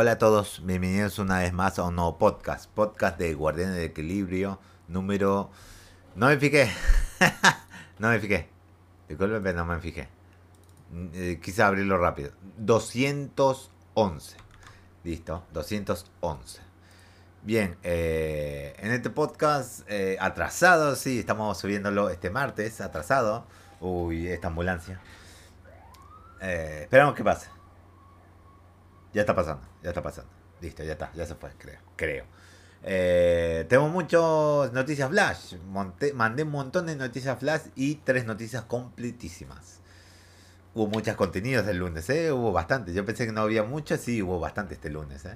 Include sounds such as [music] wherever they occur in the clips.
Hola a todos, bienvenidos una vez más a un nuevo podcast, podcast de Guardianes del Equilibrio, número... No me fijé, [laughs] no me fijé, disculpen, no me fijé. Eh, quise abrirlo rápido. 211, listo, 211. Bien, eh, en este podcast eh, atrasado, sí, estamos subiéndolo este martes, atrasado. Uy, esta ambulancia. Eh, esperamos que pase. Ya está pasando, ya está pasando. Listo, ya está, ya se fue, creo. Creo. Eh, tengo muchas noticias flash. Monté- mandé un montón de noticias flash y tres noticias completísimas. Hubo muchos contenidos el lunes, ¿eh? Hubo bastante. Yo pensé que no había mucho, sí, hubo bastante este lunes, ¿eh?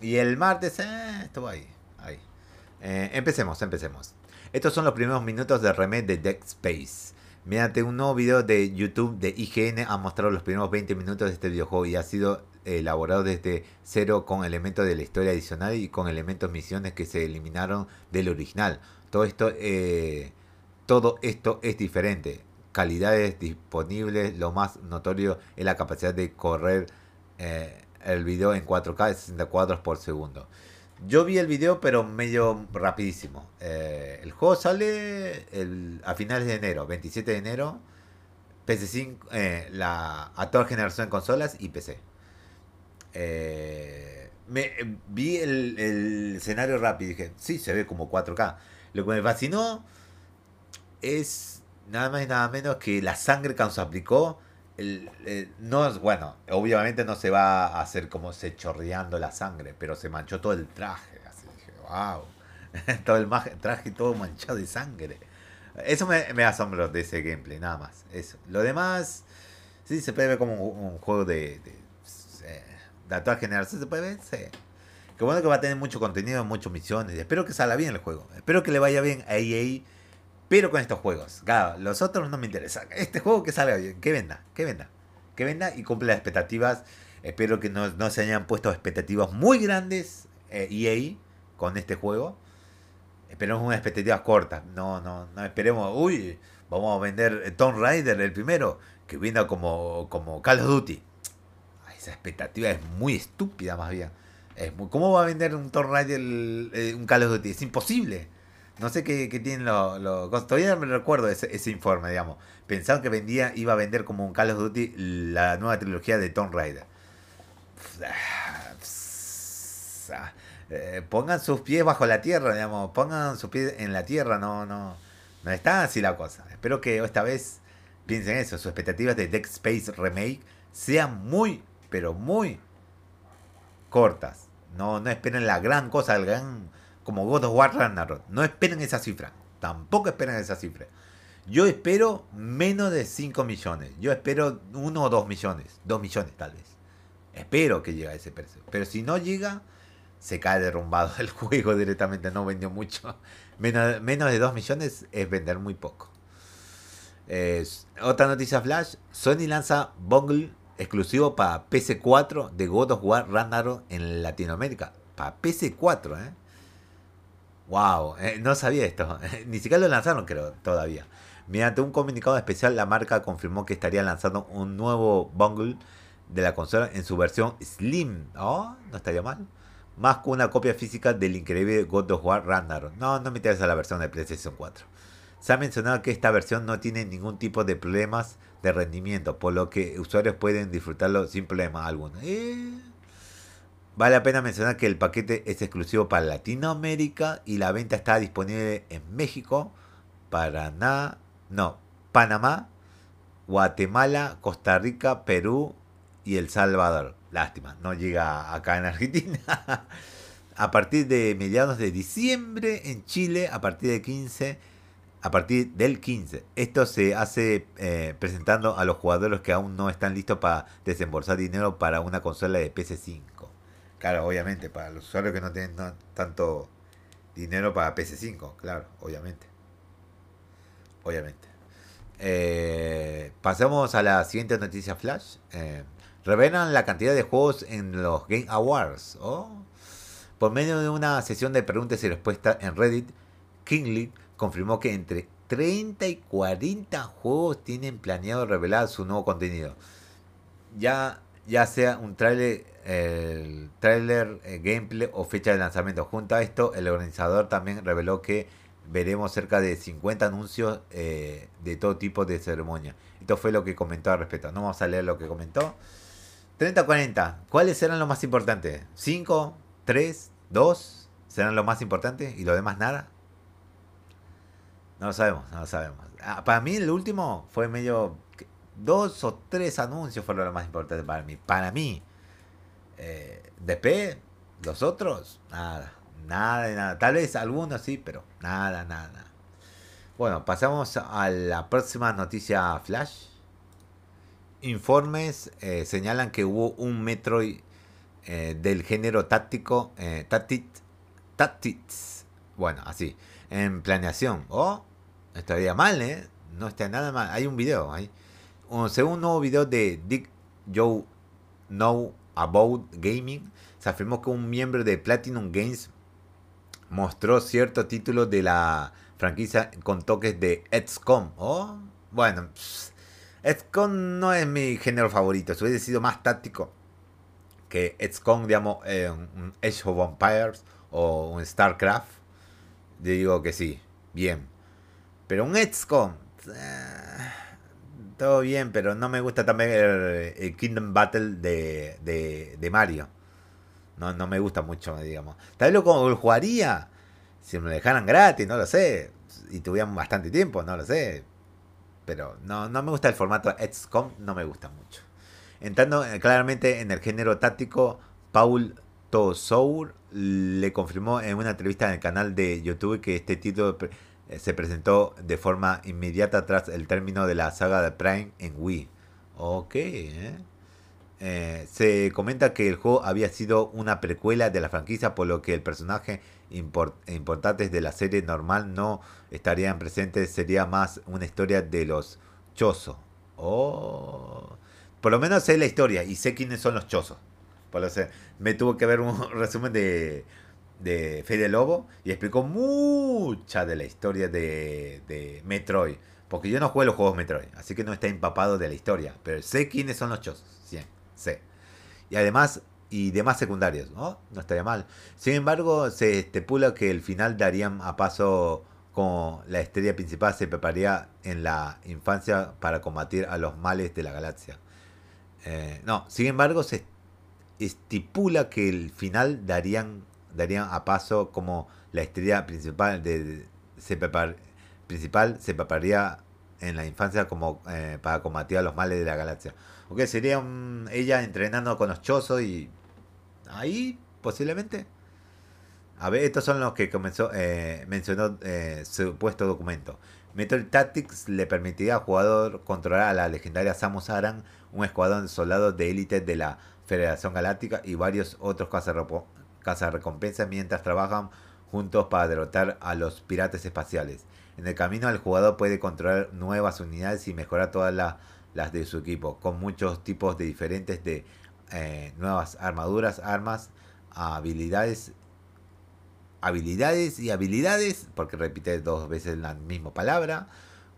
Y el martes, eh, estuvo ahí, ahí. Eh, empecemos, empecemos. Estos son los primeros minutos de remake de Dead Space. Mediante un nuevo video de YouTube de IGN ha mostrado los primeros 20 minutos de este videojuego y ha sido elaborado desde cero con elementos de la historia adicional y con elementos misiones que se eliminaron del original. Todo esto, eh, todo esto es diferente. Calidades disponibles, lo más notorio es la capacidad de correr eh, el video en 4K de 60 cuadros por segundo. Yo vi el video, pero medio rapidísimo. Eh, el juego sale a finales de enero, 27 de enero. PC5, eh, la, a toda generación de consolas y PC. Eh, me, eh, vi el, el escenario rápido y dije, sí, se ve como 4K. Lo que me fascinó es nada más y nada menos que la sangre que nos aplicó. El, no es bueno, obviamente no se va a hacer como se chorreando la sangre, pero se manchó todo el traje. Así dije, wow, [laughs] todo el traje todo manchado de sangre. Eso me, me asombró de ese gameplay, nada más. Eso. Lo demás, sí, se puede ver como un, juego de, de, eh, de actual generación. Se puede sí. Qué bueno que va a tener mucho contenido, muchas misiones. Espero que salga bien el juego. Espero que le vaya bien a EA. Pero con estos juegos. Claro, los otros no me interesan. Este juego que salga bien, que venda, que venda. Que venda y cumple las expectativas. Espero que no, no se hayan puesto expectativas muy grandes eh, EA con este juego. Esperemos unas expectativas cortas. No, no, no esperemos. Uy, vamos a vender Tomb Raider el primero. Que venda como, como Call of Duty. Esa expectativa es muy estúpida más bien. Es ¿Cómo va a vender un Tomb Raider eh, un Call of Duty? Es imposible. No sé qué, tienen los... cosas. Todavía me recuerdo ese, informe, digamos. Pensaban que vendía, iba a vender como un Call of Duty la nueva trilogía de Tomb Raider. Eh, pongan sus pies bajo la tierra, digamos. Pongan sus pies en la tierra, no, no. No está así la cosa. Espero que esta vez piensen eso. Sus expectativas de Dead Space Remake sean muy, pero muy cortas. No, no esperen la gran cosa, el gran como God of War Ragnarok. No esperen esa cifra. Tampoco esperen esa cifra. Yo espero menos de 5 millones. Yo espero 1 o 2 millones. 2 millones tal vez. Espero que llegue a ese precio. Pero si no llega, se cae derrumbado [laughs] el juego directamente. No vendió mucho. Menos, menos de 2 millones es vender muy poco. Otra noticia flash. Sony lanza Bungle exclusivo para PC4 de God of War Ragnarok en Latinoamérica. Para PC4, ¿eh? Wow, eh, no sabía esto. [laughs] Ni siquiera lo lanzaron, creo, todavía. Mediante un comunicado especial, la marca confirmó que estaría lanzando un nuevo bungle de la consola en su versión Slim. Oh, no estaría mal. Más que una copia física del increíble God of War Ragnarok. No, no me interesa la versión de PlayStation 4. Se ha mencionado que esta versión no tiene ningún tipo de problemas de rendimiento, por lo que usuarios pueden disfrutarlo sin problema alguno. Vale la pena mencionar que el paquete es exclusivo para Latinoamérica y la venta está disponible en México, Paraná, no, Panamá, Guatemala, Costa Rica, Perú y El Salvador. Lástima, no llega acá en Argentina. [laughs] a partir de mediados de diciembre en Chile, a partir de 15, a partir del 15. Esto se hace eh, presentando a los jugadores que aún no están listos para desembolsar dinero para una consola de PC5. Claro, obviamente, para los usuarios que no tienen tanto dinero para PC5, claro, obviamente. Obviamente. Eh, pasamos a la siguiente noticia flash. Eh, revelan la cantidad de juegos en los Game Awards. Oh. Por medio de una sesión de preguntas y respuestas en Reddit, Kingly confirmó que entre 30 y 40 juegos tienen planeado revelar su nuevo contenido. Ya ya sea un trailer, el trailer, eh, gameplay o fecha de lanzamiento. Junto a esto, el organizador también reveló que veremos cerca de 50 anuncios eh, de todo tipo de ceremonia. Esto fue lo que comentó al respecto. No vamos a leer lo que comentó. 30-40. ¿Cuáles serán los más importantes? ¿5? ¿3? ¿2? ¿Serán los más importantes? ¿Y lo demás nada? No lo sabemos, no lo sabemos. Ah, para mí el último fue medio... Dos o tres anuncios fueron los más importantes para mí. Para mí. Eh, después, los otros, nada. Nada nada. Tal vez algunos sí, pero nada, nada. Bueno, pasamos a la próxima noticia flash. Informes eh, señalan que hubo un Metroid eh, del género táctico, eh, Tactics, bueno, así, en planeación. Estaría mal, ¿eh? No está nada mal. Hay un video ahí. según un nuevo video de Dick Joe Know About Gaming, se afirmó que un miembro de Platinum Games mostró cierto título de la franquicia con toques de XCOM. Oh, bueno, XCOM no es mi género favorito. Si hubiese sido más táctico que XCOM, digamos, eh, un Age of Vampires o un StarCraft, digo que sí, bien. Pero un XCOM, eh, todo bien, pero no me gusta también el, Kingdom Battle de, de, Mario. No, no me gusta mucho, digamos. Tal vez lo jugaría si me lo dejaran gratis, no lo sé. Y tuvieran bastante tiempo, no lo sé. Pero no, no me gusta el formato XCOM, no me gusta mucho. Entrando eh, claramente en el género táctico, Paul Tosour le confirmó en una entrevista en el canal de YouTube que este título se presentó de forma inmediata tras el término de la saga de Prime en Wii. Ok, ¿eh? Eh, se comenta que el juego había sido una precuela de la franquicia, por lo que el personaje importante de la serie normal no estarían presentes, sería más una historia de los chozos. Oh. Por lo menos sé la historia y sé quiénes son los chozos. Por lo me tuvo que ver un [laughs] resumen de, de Fede Lobo y explicó mucha de la historia de, de Metroid. Porque yo no juego los juegos Metroid, así que no está empapado de la historia. Pero sé quiénes son los chozos. Y además, y demás secundarios, ¿no? No estaría mal. Sin embargo, se estipula que el final darían a paso con la estrella principal se prepararía en la infancia para combatir a los males de la galaxia. Eh, no, sin embargo, se estipula que el final darían, darían a paso como la estrella principal de, se principal se prepararía en la infancia como eh, para combatir a los males de la galaxia. Porque sería ella entrenando con los y ahí posiblemente. A ver, estos son los que comenzó, eh, mencionó eh, supuesto documento. Metal Tactics le permitiría al jugador controlar a la legendaria Samus Aran, un escuadrón de soldados de élite de la Federación Galáctica y varios otros cazarrecompensas mientras trabajan juntos para derrotar a los piratas espaciales. En el camino el jugador puede controlar nuevas unidades y mejorar todas las las de su equipo, con muchos tipos de diferentes de eh, nuevas armaduras, armas, habilidades, habilidades y habilidades, porque repite dos veces la misma palabra,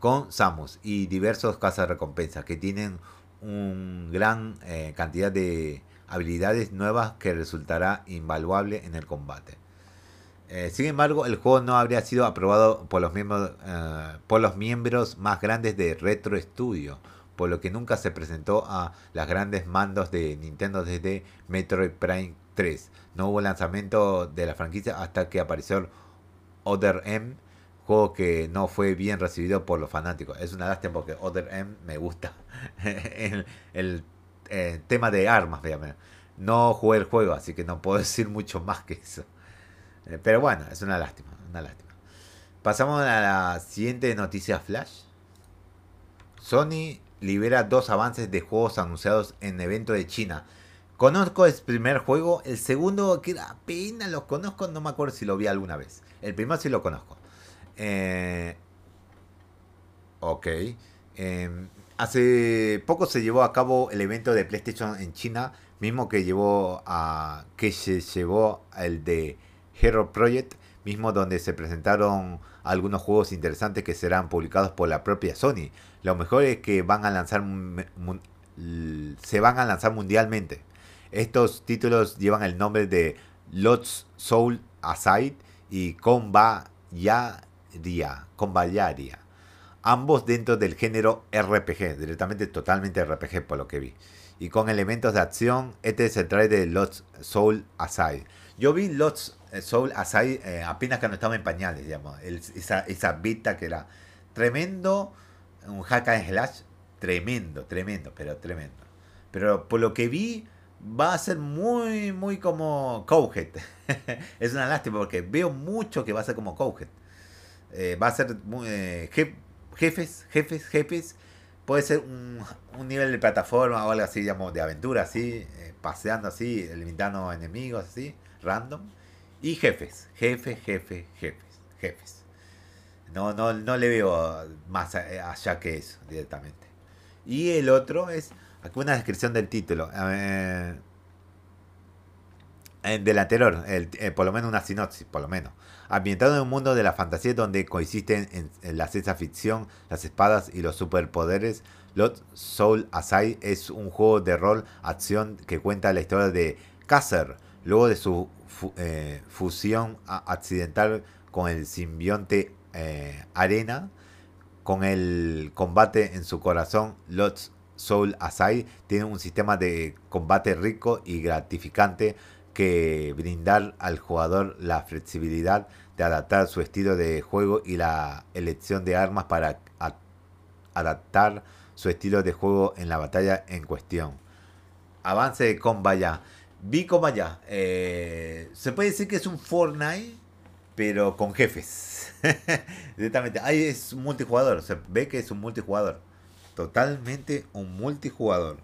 con Samus y diversos recompensas que tienen una gran eh, cantidad de habilidades nuevas que resultará invaluable en el combate. Eh, sin embargo, el juego no habría sido aprobado por los miembros, por los miembros más grandes de Retro Studio, por lo que nunca se presentó a las grandes mandos de Nintendo desde Metroid Prime 3. No hubo lanzamiento de la franquicia hasta que apareció Other M, juego que no fue bien recibido por los fanáticos. Es una lástima porque Other M me gusta. [laughs] eh, tema de armas, No jugué el juego, así que no puedo [laughs] decir mucho más que eso. Eh, pero bueno, es una lástima, una lástima. Pasamos a la siguiente noticia flash. Sony libera dos avances de juegos anunciados en evento de China. Conozco el primer juego, el segundo que apenas lo conozco, no me acuerdo si lo vi alguna vez. El primero sí lo conozco. Eh, ok. Em, hace poco se llevó a cabo el evento de PlayStation en China, mismo que llevó a que se llevó el de Hero Project, mismo donde se presentaron algunos juegos interesantes que serán publicados por la propia Sony. Lo mejor es que van a lanzar se van a lanzar mundialmente. Estos títulos llevan el nombre de Lots Soul Aside y Combayaria. Ambos dentro del género RPG, directamente totalmente RPG por lo que vi. Y con elementos de acción, este es el trailer de Lots Soul Aside. Yo vi Lots Soul Aside eh, apenas que no estaba en pañales, digamos. esa, esa beta que era tremendo, un hack and slash tremendo, tremendo, pero tremendo. Pero por lo que vi, va a ser muy, muy como Cowhead. [laughs] es una lástima porque veo mucho que va a ser como Cowhead. Eh, va a ser muy, eh, jefes, jefes, jefes. Puede ser un, un, nivel de plataforma o algo así, digamos, de aventura, así, eh, paseando así, eliminando enemigos, así, random. Y jefes, jefes, jefes, jefes, jefes. No, no, no le veo más allá que eso directamente. Y el otro es Aquí una descripción del título. Eh, del anterior, eh, por lo menos una sinopsis, por lo menos. Ambientado en un mundo de la fantasía donde coexisten en, la ciencia ficción, las espadas y los superpoderes, Lot Soul Asai es un juego de rol acción que cuenta la historia de Kasser, luego de su eh, fusión accidental con el simbionte Arena, con el combate en su corazón, Lot Soul Asai tiene un sistema de combate rico y gratificante que brindar al jugador la flexibilidad de adaptar su estilo de juego y la elección de armas para adaptar su estilo de juego en la batalla en cuestión. Avance de Combaya. Vi Combaya. Eh, se puede decir que es un Fortnite, pero con jefes. [laughs] Directamente. Ahí es multijugador. Se ve que es un multijugador totalmente un multijugador,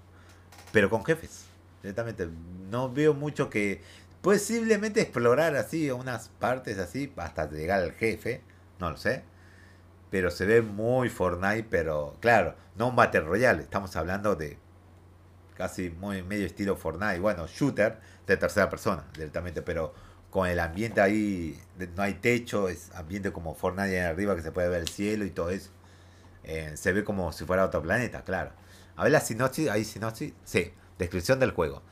pero con jefes. Directamente, no veo mucho que posiblemente explorar así unas partes así hasta llegar al jefe, no lo sé. Pero se ve muy Fortnite, pero claro, no un Battle Royale, estamos hablando de casi muy medio estilo Fortnite, bueno, shooter de tercera persona directamente, pero con el ambiente ahí, no hay techo, es ambiente como Fortnite en arriba que se puede ver el cielo y todo eso. Eh, se ve como si fuera otro planeta, claro. A ver la sinopsis, ahí sinopsis. Sí, descripción del juego.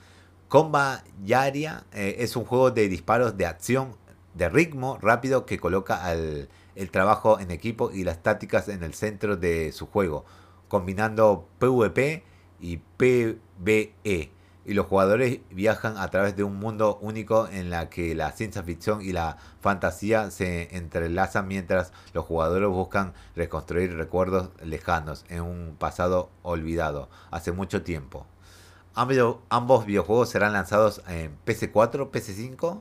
Comba Yaria eh, es un juego de disparos de acción de ritmo rápido que coloca el trabajo en equipo y las tácticas en el centro de su juego, combinando PvP y PvE y los jugadores viajan a través de un mundo único en la que la ciencia ficción y la fantasía se entrelazan mientras los jugadores buscan reconstruir recuerdos lejanos en un pasado olvidado hace mucho tiempo. Ambos videojuegos serán lanzados en PC4, PC5.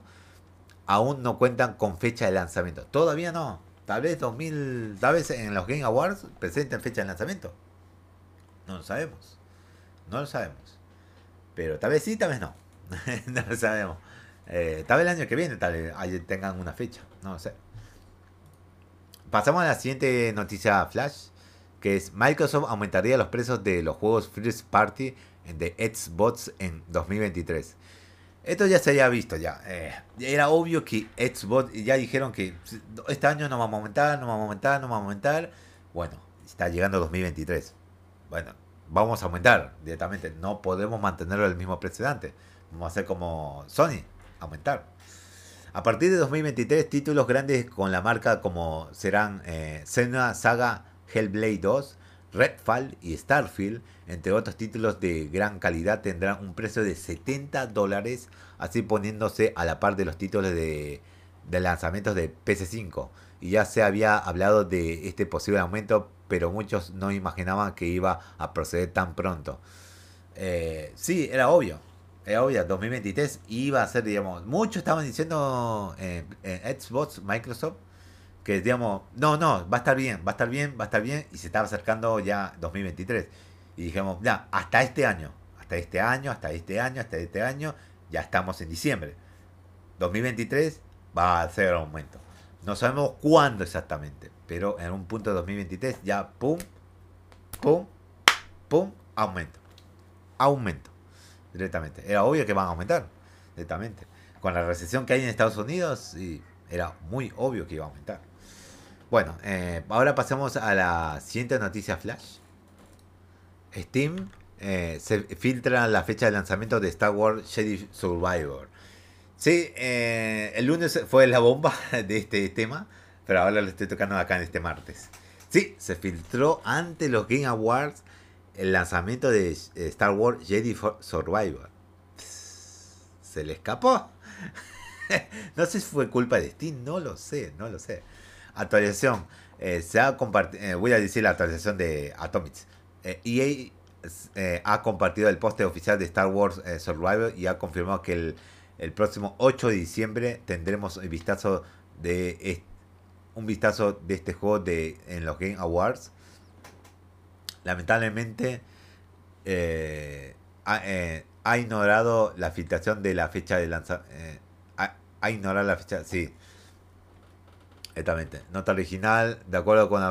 Aún no cuentan con fecha de lanzamiento. Todavía no. Tal vez 2000, tal vez en los Game Awards presenten fecha de lanzamiento. No lo sabemos. No lo sabemos. Pero tal vez sí, tal vez no. [laughs] no lo sabemos. Eh, tal vez el año que viene tal vez tengan una fecha. No lo sé. Pasamos a la siguiente noticia flash. Que es Microsoft aumentaría los precios de los juegos First Party de Xbox en 2023. Esto ya se había visto ya. Eh, era obvio que Xbox ya dijeron que este año no vamos a aumentar, no vamos a aumentar, no vamos a aumentar. Bueno, está llegando 2023. Bueno, vamos a aumentar directamente. No podemos mantenerlo el mismo precedente. Vamos a hacer como Sony, aumentar. A partir de 2023, títulos grandes con la marca como serán eh, Saga Hellblade 2, Redfall y Starfield, entre otros títulos de gran calidad, tendrán un precio de 70 dólares, así poniéndose a la par de los títulos de, lanzamientos de PS5. Y ya se había hablado de este posible aumento pero muchos no imaginaban que iba a proceder tan pronto. Eh, sí, era obvio. Era obvio, 2023 iba a ser, digamos, muchos estaban diciendo en, Xbox, Microsoft, que digamos, no, no, va a estar bien, va a estar bien, va a estar bien, y se estaba acercando ya 2023. Y dijimos, ya, hasta este año, hasta este año, hasta este año, hasta este año, ya estamos en diciembre. 2023 va a ser aumento. No sabemos cuándo exactamente, pero en un punto de 2023 ya pum, pum, pum, aumento. Aumento. Directamente. Era obvio que van a aumentar. Directamente. Con la recesión que hay en Estados Unidos, y era muy obvio que iba a aumentar. Bueno, eh, ahora pasamos a la siguiente noticia flash. Steam eh, se filtra la fecha de lanzamiento de Star Wars Jedi Survivor. Sí, eh, el lunes fue la bomba [laughs] de este tema, pero ahora lo estoy tocando acá en este martes. Sí, se filtró ante los Game Awards el lanzamiento de Star Wars Jedi Survivor. ¿Se le escapó? [laughs] no sé si fue culpa de Steam, no lo sé, no lo sé. Actualización. se ha compartido, voy a decir la actualización de Atomics. EA eh, ha compartido el poste oficial de Star Wars eh, Survivor y ha confirmado que el, próximo 8 de diciembre tendremos un vistazo de un vistazo de este juego de, en los Game Awards. Lamentablemente eh, ha, ignorado la filtración de la fecha de lanzamiento. Ha, ignorado la fecha, sí. Exactamente. Nota original, de acuerdo con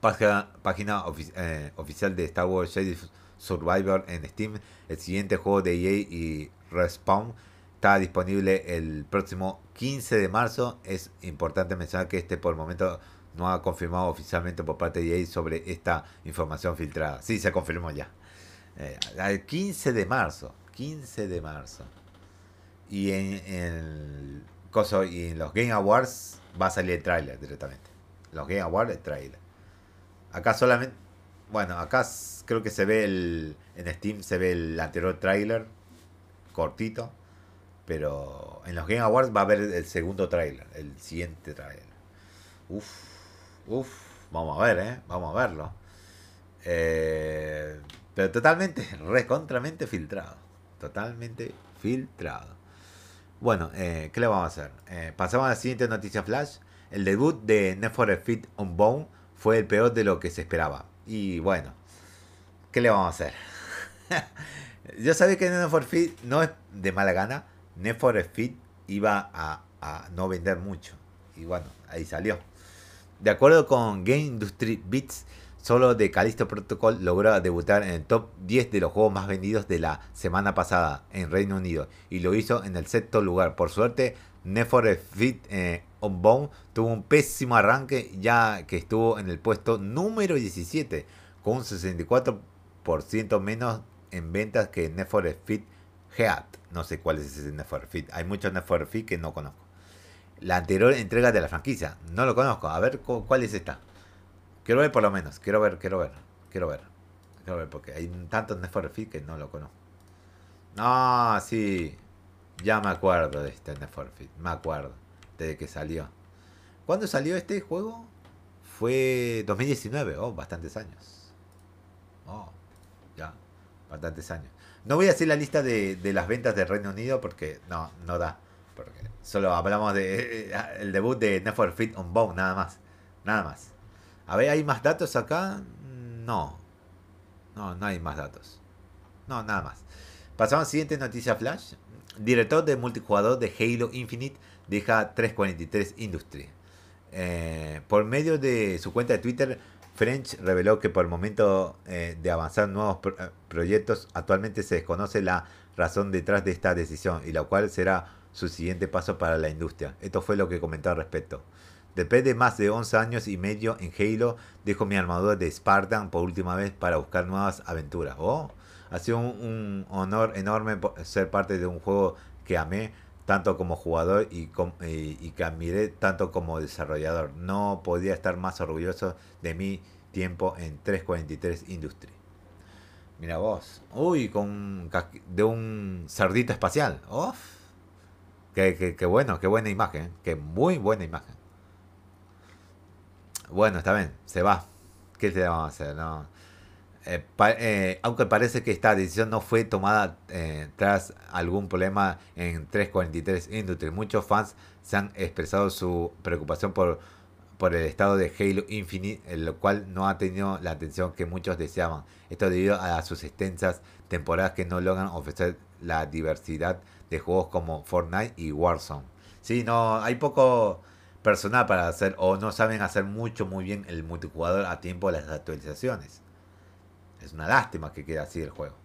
página, página eh, oficial de Star Wars Jedi Survivor en Steam. El siguiente juego de EA y Respawn está disponible el próximo 15 de marzo. Es importante mencionar que este por el momento no ha confirmado oficialmente por parte de EA sobre esta información filtrada. Sí, se confirmó ya. Eh, el 15 de marzo. 15 de marzo. Y en, en, y en los Game Awards va a salir el trailer directamente. Los Game Awards, el trailer. Acá solamente. Bueno, acá creo que se ve el. En Steam se ve el anterior trailer. Cortito. Pero en los Game Awards va a haber el segundo trailer. El siguiente trailer. Uf. Uf. Vamos a ver, ¿eh? Vamos a verlo. Eh, pero totalmente, [laughs] recontramente filtrado. Totalmente filtrado. Bueno, eh, ¿qué le vamos a hacer? Eh, pasamos a la siguiente noticia flash. El debut de Need for Speed Unbound fue el peor de lo que se esperaba. Y bueno, ¿qué le vamos a hacer? [laughs] Yo sabía que Need for Speed no es de mala gana. Need for Speed iba a, no vender mucho. Y bueno, ahí salió. De acuerdo con Game Industry Beats, solo de Callisto Protocol logró debutar en el top 10 de los juegos más vendidos de la semana pasada en Reino Unido y lo hizo en el sexto lugar. Por suerte, Need for Speed eh, Unbound tuvo un pésimo arranque ya que estuvo en el puesto número 17 con un 64% menos en ventas que Need for Speed Heat. No sé cuál es ese Need for Speed. Hay muchos Need for Speed que no conozco. La anterior entrega de la franquicia. No lo conozco. A ver cuál es esta. Quiero ver por lo menos. Quiero ver, quiero ver. Quiero ver. Quiero ver porque hay tantos Need for que no lo conozco. Ah, sí. Ya me acuerdo de este Need for. Me acuerdo de que salió. ¿Cuándo salió este juego? Fue 2019, oh, bastantes años. Oh, ya, bastantes años. No voy a hacer la lista de, las ventas de Reino Unido porque no, no da. Porque solo hablamos de eh, el debut de Need for Speed Unbound, nada más. Nada más. A ver, ¿hay más datos acá? No. No, no hay más datos. No, nada más. Pasamos a la siguiente noticia flash. Director de multijugador de Halo Infinite deja 343 Industry. Eh, por medio de su cuenta de Twitter, French reveló que por el momento eh, de avanzar nuevos eh, proyectos, actualmente se desconoce la razón detrás de esta decisión y la cual será su siguiente paso para la industria. Esto fue lo que comentó al respecto. Después de más de 11 años y medio en Halo, dejo mi armadura de Spartan por última vez para buscar nuevas aventuras. Oh, ha sido un honor enorme ser parte de un juego que amé, tanto como jugador y, que admiré tanto como desarrollador. No podía estar más orgulloso de mi tiempo en 343 Industry. Mira vos. Uy, con de un cerdito espacial. Uf. Qué, bueno, qué buena imagen. Qué muy buena imagen. Bueno, está bien, se va. ¿Qué te vamos a hacer? No. Eh, eh, aunque parece que esta decisión no fue tomada eh, tras algún problema en 343 Industries. Muchos fans se han expresado su preocupación por, por el estado de Halo Infinite, el cual no ha tenido la atención que muchos deseaban. Esto debido a sus extensas temporadas que no logran ofrecer la diversidad de juegos como Fortnite y Warzone. Sí, no, hay poco personal para hacer o no saben hacer mucho muy bien el multijugador a tiempo de las actualizaciones. Es una lástima que quede así el juego.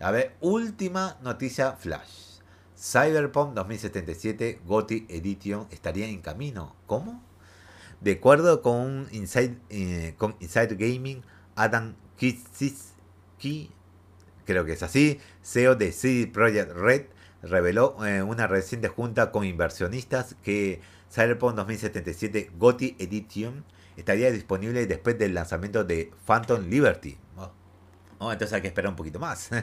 A ver, última noticia flash. Cyberpunk 2077 GOTY Edition estaría en camino. ¿Cómo? De acuerdo con Inside, eh, con Inside Gaming, Adam Kitsis, Key, creo que es así, CEO de CD Projekt Red, reveló en eh, una reciente junta con inversionistas que Cyberpunk 2077 GOTY Edition estaría disponible después del lanzamiento de Phantom Liberty. Oh, entonces hay que esperar un poquito más. [laughs]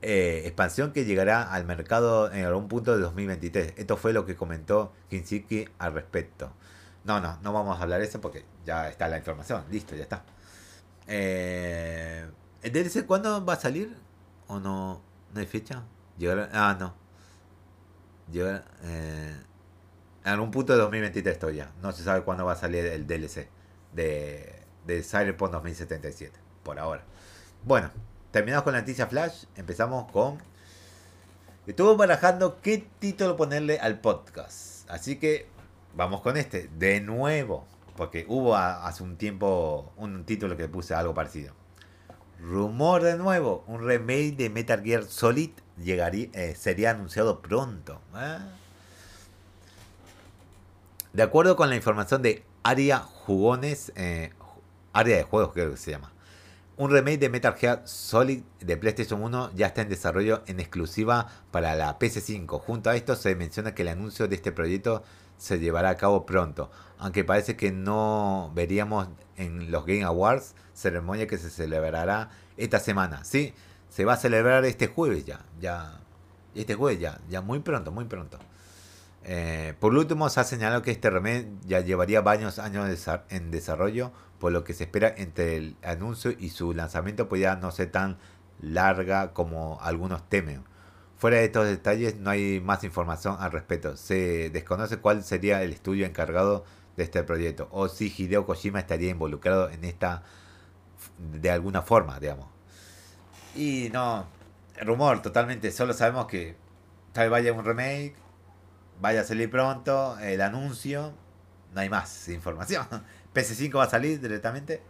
Eh, expansión que llegará al mercado en algún punto de 2023. Esto fue lo que comentó Kinshiki al respecto. No, no, no vamos a hablar de eso porque ya está la información. Listo, ya está. Eh, ¿El DLC cuándo va a salir? ¿O no? ¿No hay fecha? Llegará, ah, no. Llegará, eh, en algún punto de 2023 todavía. No se sabe cuándo va a salir el DLC de, de Cyberpunk 2077. Por ahora. Bueno, terminamos con la noticia Flash. Empezamos con. Estuvo barajando qué título ponerle al podcast. Así que vamos con este. De nuevo. Porque hubo hace un tiempo un título que puse algo parecido. Rumor de nuevo. Un remake de Metal Gear Solid llegaría, eh, sería anunciado pronto. ¿eh? De acuerdo con la información de Aria Jugones, eh, Área de Juegos creo que se llama. Un remake de Metal Gear Solid de PlayStation 1 ya está en desarrollo en exclusiva para la PS5. Junto a esto se menciona que el anuncio de este proyecto se llevará a cabo pronto, aunque parece que no veríamos en los Game Awards, ceremonia que se celebrará esta semana. Sí, se va a celebrar este jueves ya, ya, este jueves ya, ya muy pronto, muy pronto. Eh, por último, se ha señalado que este remake ya llevaría varios años en desarrollo, por lo que se espera entre el anuncio y su lanzamiento podría no ser tan larga como algunos temen. Fuera de estos detalles no hay más información al respecto. Se desconoce cuál sería el estudio encargado de este proyecto o si Hideo Kojima estaría involucrado en esta de alguna forma, digamos. Y no, rumor totalmente, solo sabemos que tal vez vaya un remake, vaya a salir pronto, el anuncio, no hay más información. [laughs] PS5 va a salir directamente.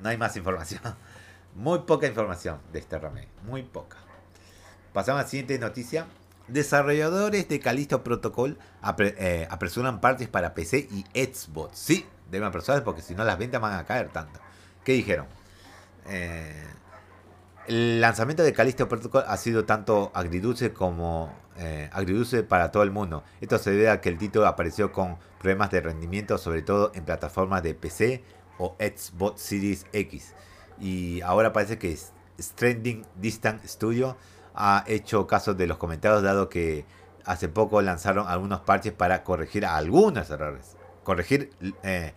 No hay más información. [laughs] Muy poca información de este remake. Muy poca. Pasamos a la siguiente noticia. Desarrolladores de Callisto Protocol eh, apresuran partes para PC y Xbox. Sí, deben apresurar porque si no las ventas van a caer tanto. ¿Qué dijeron? Eh, el lanzamiento de Callisto Protocol ha sido tanto agridulce como eh, agridulce para todo el mundo. Esto se debe a que el título apareció con problemas de rendimiento, sobre todo en plataformas de PC o Xbox Series X. Y ahora parece que Stranding Distant Studio ha hecho caso de los comentarios, dado que hace poco lanzaron algunos parches para corregir algunos errores. Corregir, eh,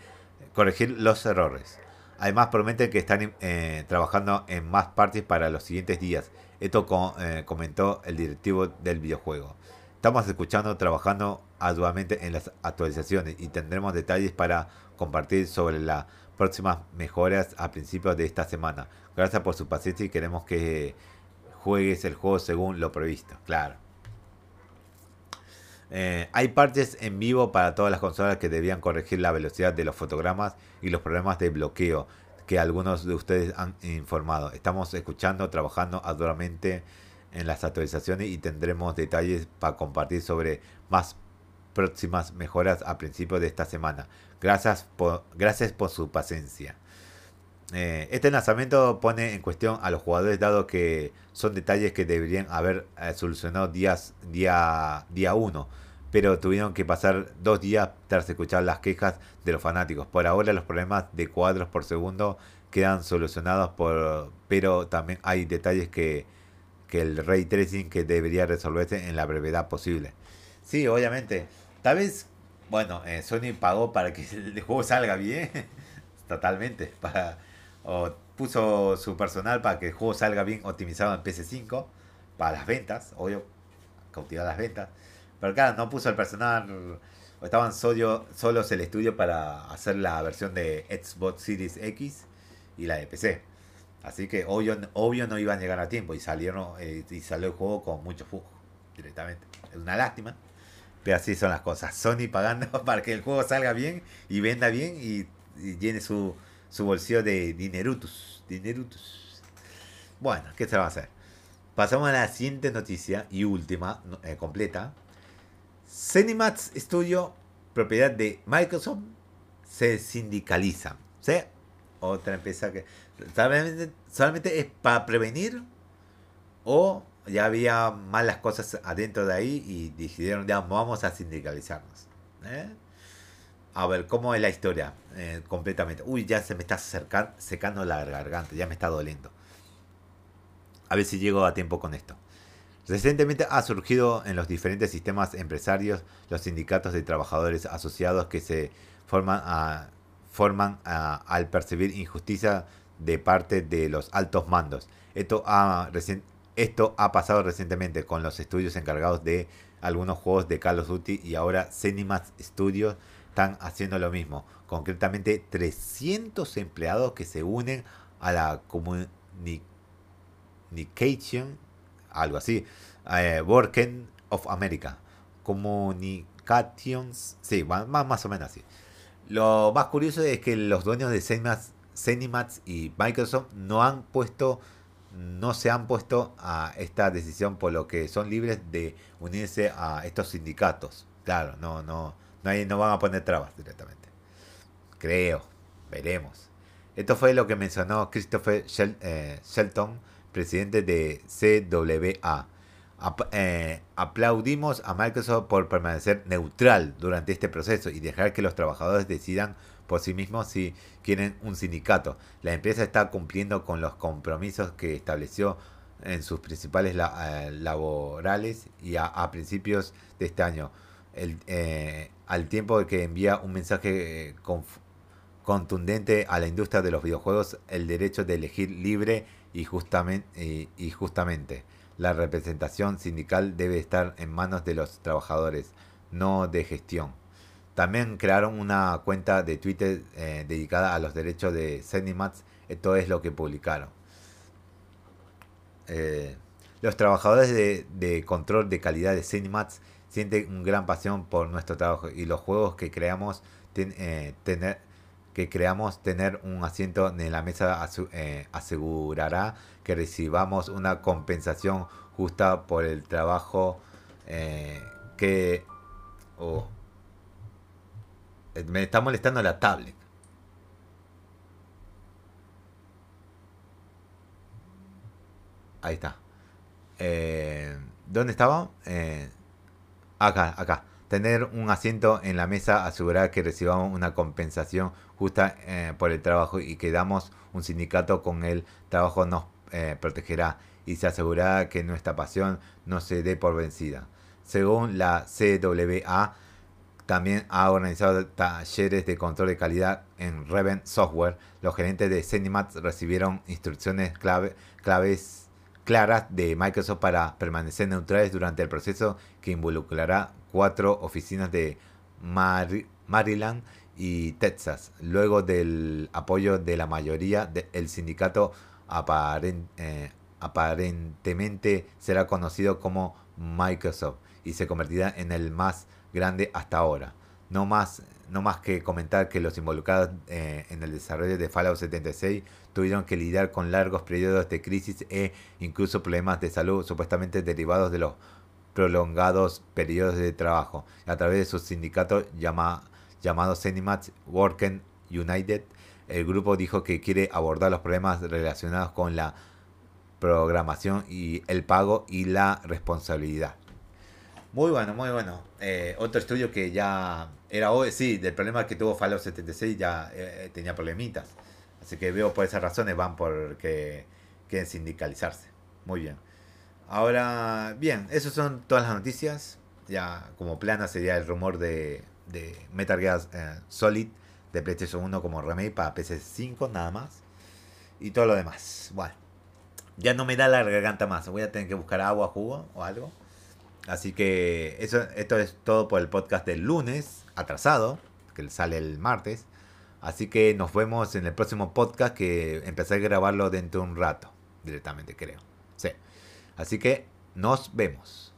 corregir los errores. Además prometen que están eh, trabajando en más partes para los siguientes días. Esto eh, comentó el directivo del videojuego. Estamos escuchando, trabajando arduamente en las actualizaciones y tendremos detalles para compartir sobre las próximas mejoras a principios de esta semana. Gracias por su paciencia y queremos que juegues el juego según lo previsto. Claro. Eh, hay partes en vivo para todas las consolas que debían corregir la velocidad de los fotogramas y los problemas de bloqueo que algunos de ustedes han informado. Estamos escuchando, trabajando arduamente en las actualizaciones y tendremos detalles para compartir sobre más próximas mejoras a principios de esta semana. Gracias por, gracias por su paciencia. Eh, este lanzamiento pone en cuestión a los jugadores dado que son detalles que deberían haber eh, solucionado días, día 1 pero tuvieron que pasar dos días tras escuchar las quejas de los fanáticos. Por ahora los problemas de cuadros por segundo quedan solucionados, por, pero también hay detalles que, que el ray tracing que debería resolverse en la brevedad posible. Sí, obviamente. Tal vez, bueno, eh, Sony pagó para que [laughs] el juego salga bien, [laughs] totalmente, para, o puso su personal para que el juego salga bien optimizado en PS5, para las ventas, obvio, cautivar las ventas pero claro, no puso el personal. Estaban solo, solos el estudio para hacer la versión de Xbox Series X y la de PC. Así que obvio, obvio no iban a llegar a tiempo y salieron eh, y salió el juego con mucho fujo directamente. Es una lástima. Pero así son las cosas. Sony pagando [laughs] para que el juego salga bien y venda bien y, llene su, su bolsillo de dinerutus. Dinerutus. Bueno, ¿qué se va a hacer? Pasamos a la siguiente noticia y última, eh, completa. Cinemax Studio, propiedad de Microsoft, se sindicaliza. ¿sí? otra empresa que solamente, es para prevenir o ya había malas cosas adentro de ahí y decidieron, ya vamos a sindicalizarnos. ¿eh? A ver, ¿cómo es la historia? Eh, completamente. Uy, ya se me está secando la garganta, ya me está doliendo. A ver si llego a tiempo con esto. Recientemente ha surgido en los diferentes sistemas empresarios los sindicatos de trabajadores asociados que se forman, a, forman al percibir injusticia de parte de los altos mandos. Esto ha, esto ha pasado recientemente con los estudios encargados de algunos juegos de Call of Duty y ahora Cinemax Studios están haciendo lo mismo. Concretamente 300 empleados que se unen a la Communication, algo así, eh, Working of America. Communications, sí, más, más o menos así. Lo más curioso es que los dueños de Cinemax y Microsoft no han puesto no se han puesto a esta decisión por lo que son libres de unirse a estos sindicatos. Claro, no, no, no, no van a poner trabas directamente. Creo, veremos. Esto fue lo que mencionó Christopher eh, Shelton, presidente de CWA. Eh, aplaudimos a Microsoft por permanecer neutral durante este proceso y dejar que los trabajadores decidan por sí mismos si quieren un sindicato. La empresa está cumpliendo con los compromisos que estableció en sus principales eh, laborales y a, principios de este año, eh, al tiempo que envía un mensaje contundente a la industria de los videojuegos el derecho de elegir libre y justamente, y justamente. La representación sindical debe estar en manos de los trabajadores, no de gestión. También crearon una cuenta de Twitter eh, dedicada a los derechos de Cinemax. Esto es lo que publicaron. Eh, los trabajadores de, control de calidad de Cinemax sienten una gran pasión por nuestro trabajo y los juegos que creamos eh, tener que creamos tener un asiento en la mesa asegurará que recibamos una compensación justa por el trabajo que eh, me está molestando la tablet. Ahí está. Eh, ¿Dónde estaba? Eh, acá, acá. Tener un asiento en la mesa, asegurar que recibamos una compensación justa por el trabajo y que damos un sindicato con el trabajo nos protegerá y se asegurará que nuestra pasión no se dé por vencida. Según la CWA, también ha organizado talleres de control de calidad en Reven Software. Los gerentes de Cinemax recibieron instrucciones clave, claves claras de Microsoft para permanecer neutrales durante el proceso que involucrará cuatro oficinas de Maryland y Texas. Luego del apoyo de la mayoría, del sindicato eh, aparentemente será conocido como Microsoft y se convertirá en el más grande hasta ahora. No más, no más que comentar que los involucrados eh, en el desarrollo de Fallout 76 tuvieron que lidiar con largos periodos de crisis e incluso problemas de salud supuestamente derivados de los prolongados periodos de trabajo. A través de su sindicato llama, llamado Cinemax Working United, el grupo dijo que quiere abordar los problemas relacionados con la programación y el pago y la responsabilidad. Muy bueno, muy bueno. Eh, otro estudio que ya era hoy, sí, del problema que tuvo Fallout 76 ya eh, tenía problemitas. Así que veo por esas razones van por que quieren sindicalizarse. Muy bien. Ahora, bien, esas son todas las noticias. Ya como plana sería el rumor de, de Metal Gear eh, Solid de PlayStation 1 como remake para PS5 nada más. Y todo lo demás. Bueno, ya no me da la garganta más. Voy a tener que buscar agua, jugo o algo. Así que eso, esto es todo por el podcast del lunes, atrasado, que sale el martes. Así que nos vemos en el próximo podcast que empecé a grabarlo dentro de un rato, directamente creo. Sí. Así que nos vemos.